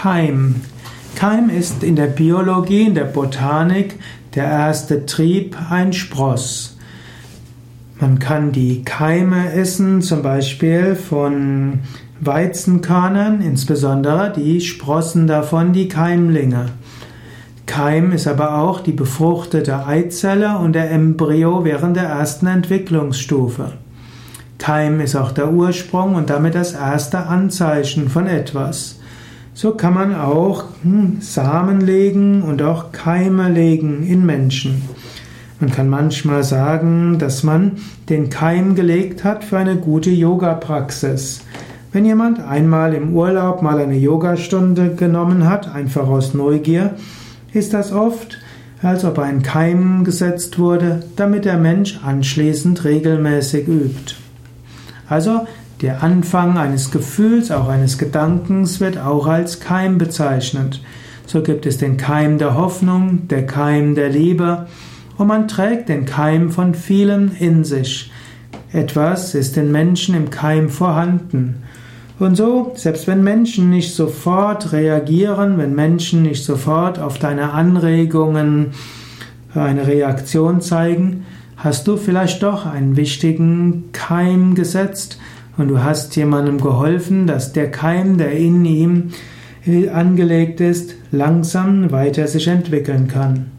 Keim. Keim ist in der Biologie, in der Botanik der erste Trieb, ein Spross. Man kann die Keime essen, zum Beispiel von Weizenkörnern, insbesondere die Sprossen davon, die Keimlinge. Keim ist aber auch die befruchtete Eizelle und der Embryo während der ersten Entwicklungsstufe. Keim ist auch der Ursprung und damit das erste Anzeichen von etwas. So kann man auch hm, Samen legen und auch Keime legen in Menschen. Man kann manchmal sagen, dass man den Keim gelegt hat für eine gute Yoga-Praxis. Wenn jemand einmal im Urlaub mal eine Yogastunde genommen hat, einfach aus Neugier, ist das oft, als ob ein Keim gesetzt wurde, damit der Mensch anschließend regelmäßig übt. Also der Anfang eines Gefühls, auch eines Gedankens wird auch als Keim bezeichnet. So gibt es den Keim der Hoffnung, der Keim der Liebe und man trägt den Keim von vielem in sich. Etwas ist in Menschen im Keim vorhanden. Und so, selbst wenn Menschen nicht sofort reagieren, wenn Menschen nicht sofort auf deine Anregungen eine Reaktion zeigen, hast du vielleicht doch einen wichtigen Keim gesetzt und du hast jemandem geholfen, dass der Keim, der in ihm angelegt ist, langsam weiter sich entwickeln kann.